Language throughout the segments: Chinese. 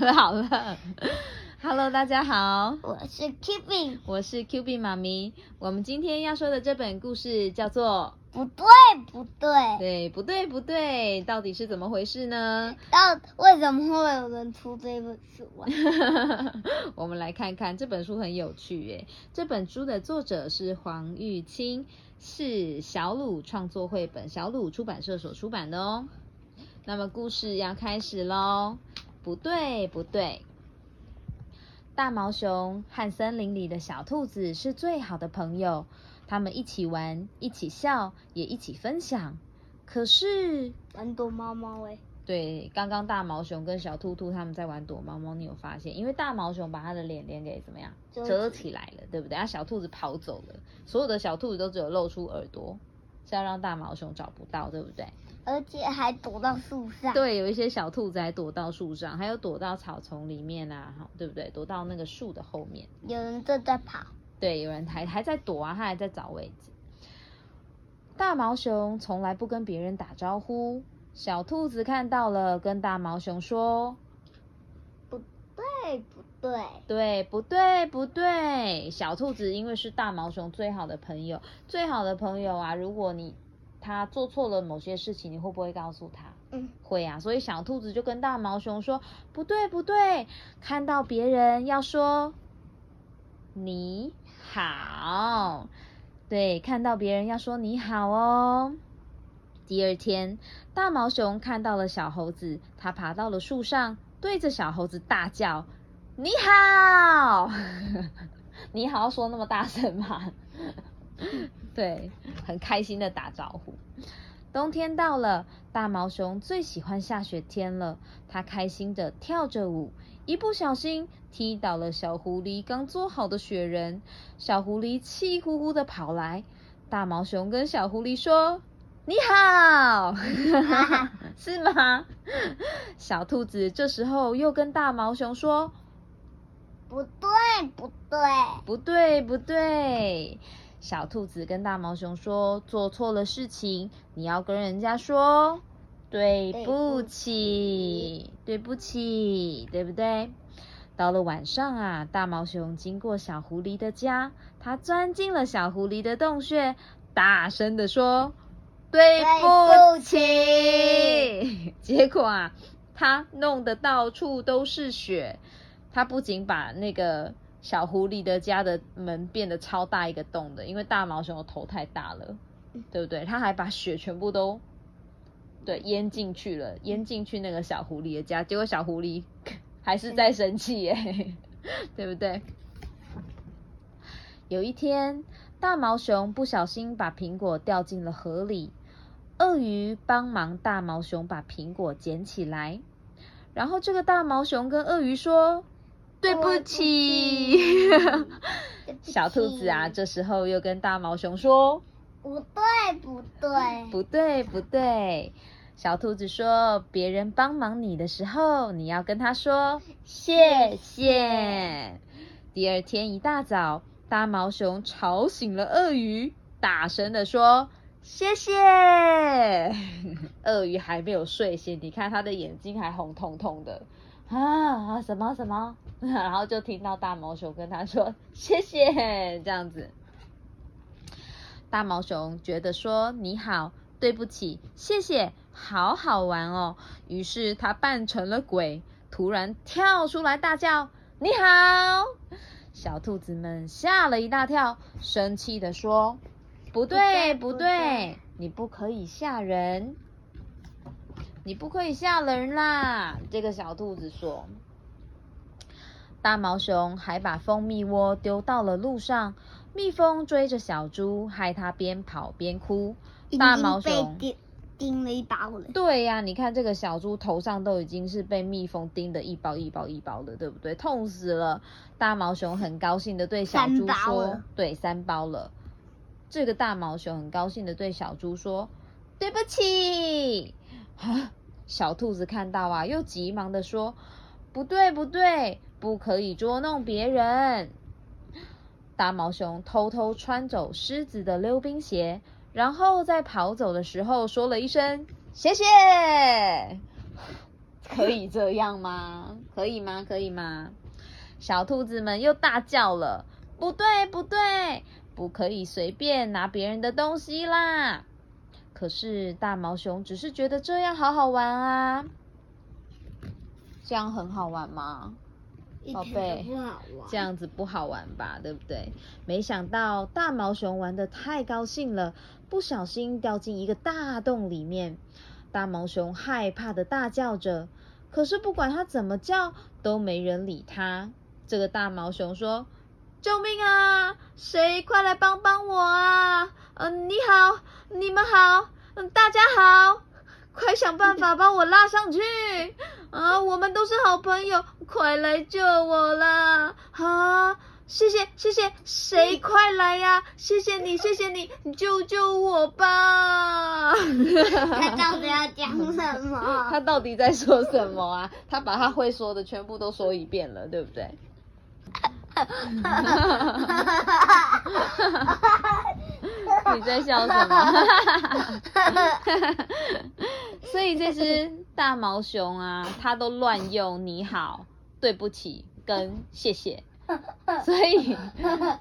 了好了，Hello，大家好，我是 Q B，我是 Q B 妈咪。我们今天要说的这本故事叫做不对不对，对不对不对，到底是怎么回事呢？到为什么会有人出这本书啊？我们来看看这本书很有趣耶。这本书的作者是黄玉清，是小鲁创作绘本小鲁出版社所出版的哦。那么故事要开始喽。不对，不对。大毛熊和森林里的小兔子是最好的朋友，他们一起玩，一起笑，也一起分享。可是玩躲猫猫哎，对，刚刚大毛熊跟小兔兔他们在玩躲猫猫，你有发现？因为大毛熊把它的脸脸给怎么样遮起来了，对不对？啊，小兔子跑走了，所有的小兔子都只有露出耳朵，是要让大毛熊找不到，对不对？而且还躲到树上。对，有一些小兔子还躲到树上，还有躲到草丛里面啊，对不对？躲到那个树的后面。有人正在跑。对，有人还还在躲啊，他还在找位置。大毛熊从来不跟别人打招呼，小兔子看到了，跟大毛熊说：“不对，对，不对，不对。”小兔子因为是大毛熊最好的朋友，最好的朋友啊，如果你。他做错了某些事情，你会不会告诉他？嗯，会啊。所以小兔子就跟大毛熊说：“不对，不对，看到别人要说你好。对，看到别人要说你好哦。”第二天，大毛熊看到了小猴子，它爬到了树上，对着小猴子大叫：“你好！你好！”说那么大声吗？对，很开心的打招呼。冬天到了，大毛熊最喜欢下雪天了。它开心的跳着舞，一不小心踢倒了小狐狸刚做好的雪人。小狐狸气呼呼的跑来，大毛熊跟小狐狸说：“你好，是吗？”小兔子这时候又跟大毛熊说：“不对，不对，不对，不对。”小兔子跟大毛熊说：“做错了事情，你要跟人家说对不起，对不起，对不对？”到了晚上啊，大毛熊经过小狐狸的家，它钻进了小狐狸的洞穴，大声的说：“对不起！” 结果啊，它弄得到处都是雪。它不仅把那个。小狐狸的家的门变得超大一个洞的，因为大毛熊的头太大了，对不对？他还把雪全部都对淹进去了，淹进去那个小狐狸的家，结果小狐狸还是在生气耶，对不对？有一天，大毛熊不小心把苹果掉进了河里，鳄鱼帮忙大毛熊把苹果捡起来，然后这个大毛熊跟鳄鱼说。对不起，小兔子啊，这时候又跟大毛熊说：“不对，不对，不对，不对。”小兔子说：“别人帮忙你的时候，你要跟他说谢谢。”第二天一大早，大毛熊吵醒了鳄鱼，大声的说：“谢谢。”鳄鱼还没有睡醒，你看他的眼睛还红彤彤的。啊什么什么？然后就听到大毛熊跟他说 谢谢 这样子。大毛熊觉得说你好，对不起，谢谢，好好玩哦。于是他扮成了鬼，突然跳出来大叫你好。小兔子们吓了一大跳，生气的说不对不对，你不可以吓人。你不可以吓人啦！这个小兔子说。大毛熊还把蜂蜜窝丢到了路上，蜜蜂追着小猪，害它边跑边哭。大毛熊叮叮了一包了。对呀，你看这个小猪头上都已经是被蜜蜂叮的一包一包一包的，对不对？痛死了！大毛熊很高兴的对小猪说：“对，三包了。”这个大毛熊很高兴的对小猪说：“对不起。”啊！小兔子看到啊，又急忙的说：“不对，不对，不可以捉弄别人。”大毛熊偷偷穿走狮子的溜冰鞋，然后在跑走的时候说了一声“谢谢”，可以这样吗？可以吗？可以吗？小兔子们又大叫了：“不对，不对，不可以随便拿别人的东西啦！”可是大毛熊只是觉得这样好好玩啊，这样很好玩吗？宝贝，这样子不好玩吧，对不对？没想到大毛熊玩的太高兴了，不小心掉进一个大洞里面。大毛熊害怕的大叫着，可是不管它怎么叫，都没人理它。这个大毛熊说：“救命啊！谁快来帮帮我啊！嗯，你好，你们好，嗯，大家好，快想办法把我拉上去！啊，我们都是好朋友，快来救我啦！啊，谢谢，谢谢，谁快来呀？谢谢你，谢谢你，救救我吧！他到底要讲什么？他到底在说什么啊？他把他会说的全部都说一遍了，对不对？你在笑什么？所以这只大毛熊啊，它都乱用“你好”“对不起”跟“谢谢”。所以，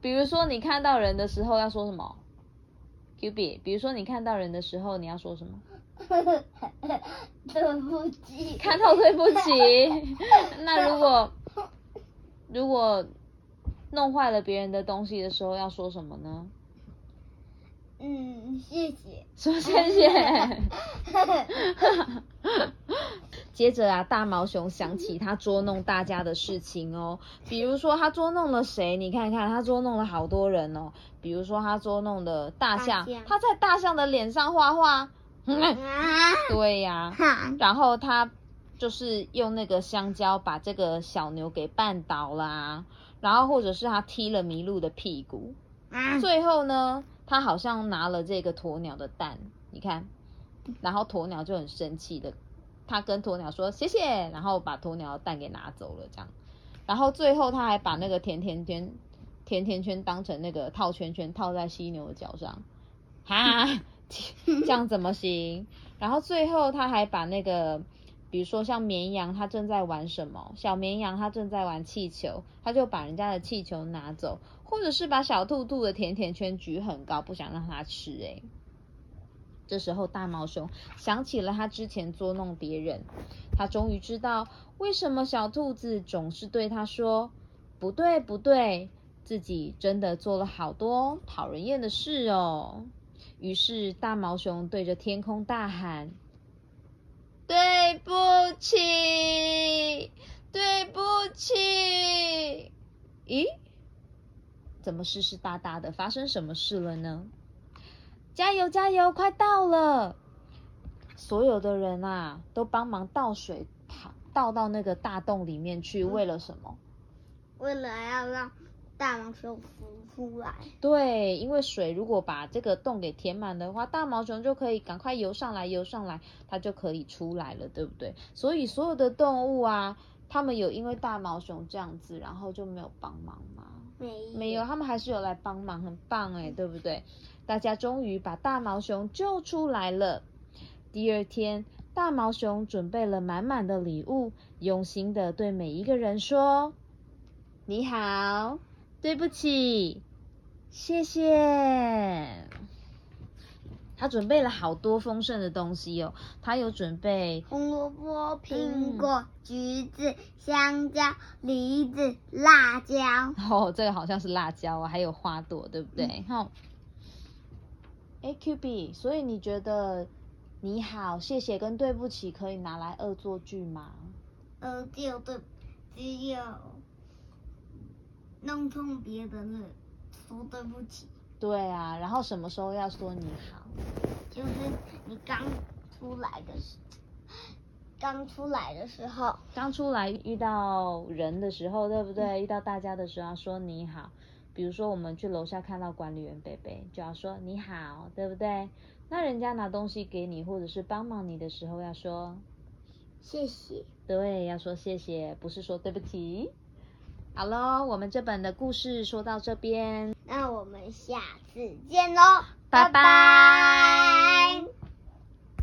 比如说你看到人的时候要说什么？Q B，比如说你看到人的时候你要说什么？对不起。看到对不起。那如果如果弄坏了别人的东西的时候要说什么呢？嗯，谢谢。说谢谢。接着啊，大毛熊想起他捉弄大家的事情哦，比如说他捉弄了谁？你看看，他捉弄了好多人哦。比如说他捉弄的大象，他在大象的脸上画画。对呀。然后他就是用那个香蕉把这个小牛给绊倒啦。然后或者是他踢了麋鹿的屁股。最后呢？他好像拿了这个鸵鸟的蛋，你看，然后鸵鸟就很生气的，他跟鸵鸟说谢谢，然后把鸵鸟的蛋给拿走了，这样，然后最后他还把那个甜甜圈，甜甜圈当成那个套圈圈套在犀牛的脚上，哈，这样怎么行？然后最后他还把那个，比如说像绵羊，它正在玩什么？小绵羊它正在玩气球，他就把人家的气球拿走。或者是把小兔兔的甜甜圈举很高，不想让它吃。哎，这时候大毛熊想起了他之前捉弄别人，他终于知道为什么小兔子总是对他说：“不对，不对，自己真的做了好多讨人厌的事哦。”于是大毛熊对着天空大喊：“对不起，对不起。”咦？怎么湿湿哒哒的？发生什么事了呢？加油加油，快到了！所有的人啊，都帮忙倒水，倒到那个大洞里面去。为了什么？为了要让大毛熊浮出来。对，因为水如果把这个洞给填满的话，大毛熊就可以赶快游上来，游上来，它就可以出来了，对不对？所以所有的动物啊，他们有因为大毛熊这样子，然后就没有帮忙吗？没有，他们还是有来帮忙，很棒哎，对不对？大家终于把大毛熊救出来了。第二天，大毛熊准备了满满的礼物，用心的对每一个人说：“你好，对不起，谢谢。”他准备了好多丰盛的东西哦，他有准备红萝卜、苹果、橘子、香蕉、梨子、辣椒。哦，这个好像是辣椒啊，还有花朵，对不对？哈。哎，Q B，所以你觉得你好、谢谢跟对不起可以拿来恶作剧吗？呃，只有对，只有弄痛别人了，说对不起。对啊，然后什么时候要说你好？就是你刚出来的时候，刚出来的时候，刚出来遇到人的时候，对不对？遇到大家的时候要说你好。比如说我们去楼下看到管理员贝贝，就要说你好，对不对？那人家拿东西给你或者是帮忙你的时候要说谢谢。对，要说谢谢，不是说对不起。好喽我们这本的故事说到这边。那我们下次见喽拜拜。